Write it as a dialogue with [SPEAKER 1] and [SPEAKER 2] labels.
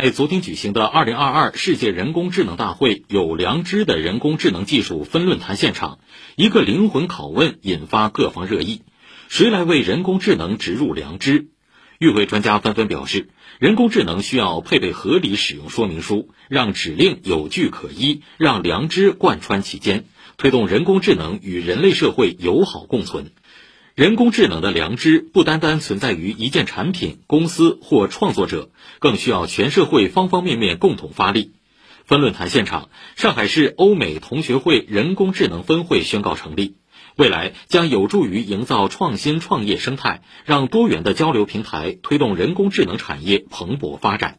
[SPEAKER 1] 在昨天举行的2022世界人工智能大会“有良知的人工智能技术”分论坛现场，一个灵魂拷问引发各方热议：谁来为人工智能植入良知？与会专家纷纷表示，人工智能需要配备合理使用说明书，让指令有据可依，让良知贯穿其间，推动人工智能与人类社会友好共存。人工智能的良知不单单存在于一件产品、公司或创作者，更需要全社会方方面面共同发力。分论坛现场，上海市欧美同学会人工智能分会宣告成立。未来将有助于营造创新创业生态，让多元的交流平台推动人工智能产业蓬勃发展。